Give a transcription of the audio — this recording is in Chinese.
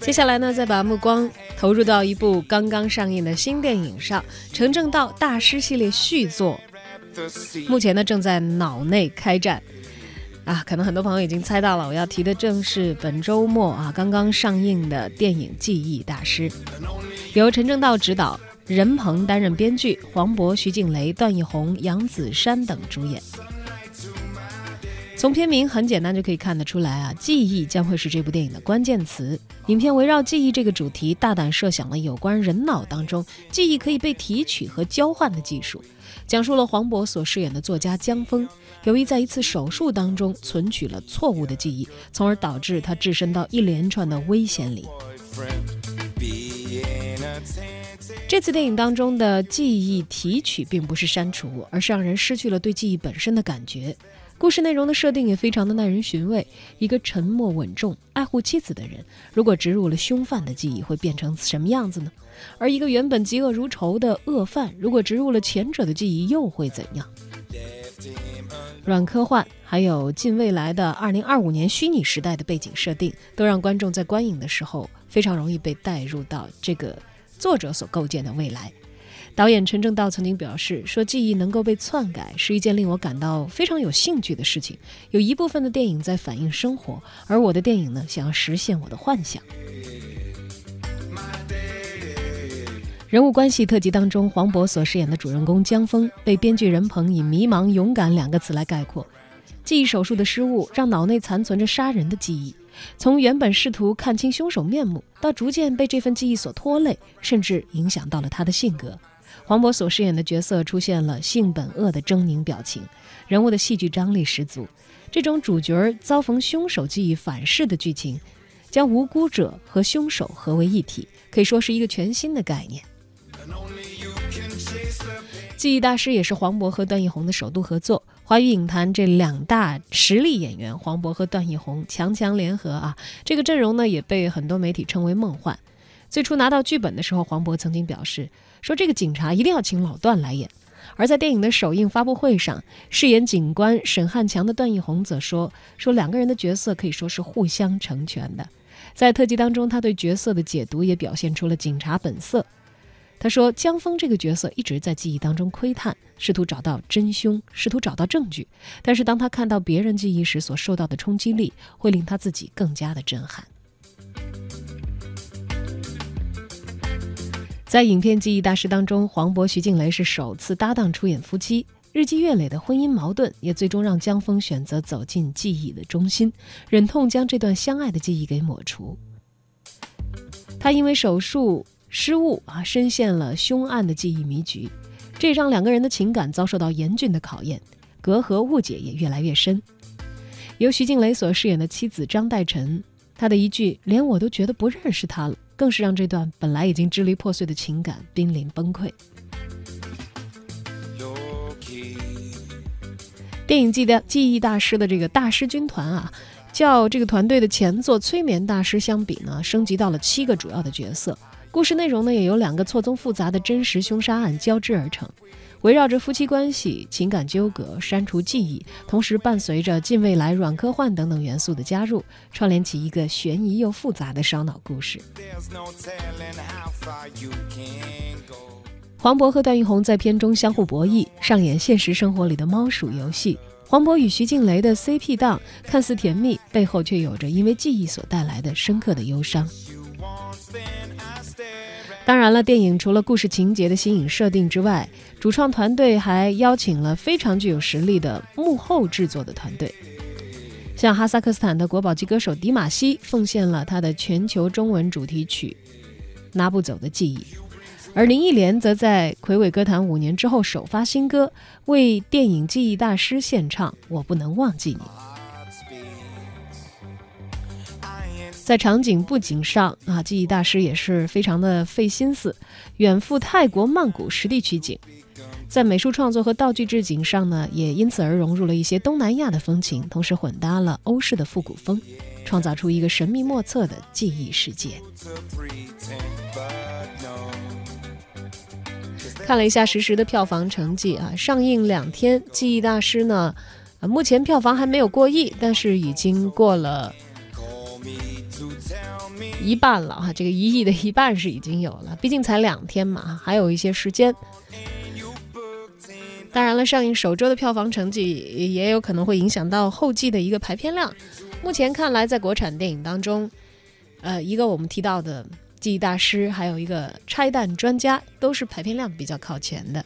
接下来呢，再把目光投入到一部刚刚上映的新电影上，《陈正道大师系列续作》，目前呢正在脑内开战。啊，可能很多朋友已经猜到了，我要提的正是本周末啊刚刚上映的电影《记忆大师》，由陈正道执导，任鹏担任编剧，黄渤、徐静蕾、段奕宏、杨子姗等主演。从片名很简单就可以看得出来啊，记忆将会是这部电影的关键词。影片围绕记忆这个主题，大胆设想了有关人脑当中记忆可以被提取和交换的技术，讲述了黄渤所饰演的作家江峰。由于在一次手术当中存取了错误的记忆，从而导致他置身到一连串的危险里。这次电影当中的记忆提取并不是删除，而是让人失去了对记忆本身的感觉。故事内容的设定也非常的耐人寻味。一个沉默稳重、爱护妻子的人，如果植入了凶犯的记忆，会变成什么样子呢？而一个原本嫉恶如仇的恶犯，如果植入了前者的记忆，又会怎样？软科幻，还有近未来的二零二五年虚拟时代的背景设定，都让观众在观影的时候非常容易被带入到这个作者所构建的未来。导演陈正道曾经表示说：“记忆能够被篡改是一件令我感到非常有兴趣的事情。有一部分的电影在反映生活，而我的电影呢，想要实现我的幻想。”人物关系特辑当中，黄渤所饰演的主人公江峰被编剧任鹏以迷茫、勇敢两个词来概括。记忆手术的失误让脑内残存着杀人的记忆，从原本试图看清凶手面目，到逐渐被这份记忆所拖累，甚至影响到了他的性格。黄渤所饰演的角色出现了性本恶的狰狞表情，人物的戏剧张力十足。这种主角遭逢凶手记忆反噬的剧情，将无辜者和凶手合为一体，可以说是一个全新的概念。记忆大师也是黄渤和段奕宏的首度合作。华语影坛这两大实力演员黄渤和段奕宏强强联合啊，这个阵容呢也被很多媒体称为梦幻。最初拿到剧本的时候，黄渤曾经表示说这个警察一定要请老段来演。而在电影的首映发布会上，饰演警官沈汉强的段奕宏则说说两个人的角色可以说是互相成全的。在特辑当中，他对角色的解读也表现出了警察本色。他说：“江峰这个角色一直在记忆当中窥探，试图找到真凶，试图找到证据。但是当他看到别人记忆时所受到的冲击力，会令他自己更加的震撼。”在影片《记忆大师》当中，黄渤、徐静蕾是首次搭档出演夫妻，日积月累的婚姻矛盾也最终让江峰选择走进记忆的中心，忍痛将这段相爱的记忆给抹除。他因为手术。失误啊，深陷了凶案的记忆迷局，这让两个人的情感遭受到严峻的考验，隔阂误解也越来越深。由徐静蕾所饰演的妻子张代晨，她的一句“连我都觉得不认识他了”，更是让这段本来已经支离破碎的情感濒临崩溃。电影《记的记忆大师》的这个大师军团啊，较这个团队的前作《催眠大师》相比呢，升级到了七个主要的角色。故事内容呢，也由两个错综复杂的真实凶杀案交织而成，围绕着夫妻关系、情感纠葛、删除记忆，同时伴随着近未来、软科幻等等元素的加入，串联起一个悬疑又复杂的烧脑故事。黄渤和段奕宏在片中相互博弈，上演现实生活里的猫鼠游戏。黄渤与徐静蕾的 CP 档看似甜蜜，背后却有着因为记忆所带来的深刻的忧伤。当然了，电影除了故事情节的新颖设定之外，主创团队还邀请了非常具有实力的幕后制作的团队，像哈萨克斯坦的国宝级歌手迪玛希奉献了他的全球中文主题曲《拿不走的记忆》，而林忆莲则在魁伟歌坛五年之后首发新歌，为电影《记忆大师》献唱《我不能忘记你》。在场景布景上啊，记忆大师也是非常的费心思，远赴泰国曼谷实地取景。在美术创作和道具置景上呢，也因此而融入了一些东南亚的风情，同时混搭了欧式的复古风，创造出一个神秘莫测的记忆世界。看了一下实时的票房成绩啊，上映两天，记忆大师呢。目前票房还没有过亿，但是已经过了一半了哈。这个一亿的一半是已经有了，毕竟才两天嘛，还有一些时间。当然了，上映首周的票房成绩也有可能会影响到后季的一个排片量。目前看来，在国产电影当中，呃，一个我们提到的记忆大师，还有一个拆弹专家，都是排片量比较靠前的。